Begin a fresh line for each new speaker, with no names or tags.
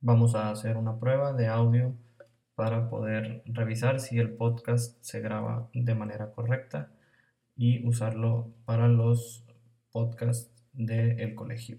Vamos a hacer una prueba de audio para poder revisar si el podcast se graba de manera correcta y usarlo para los podcasts del colegio.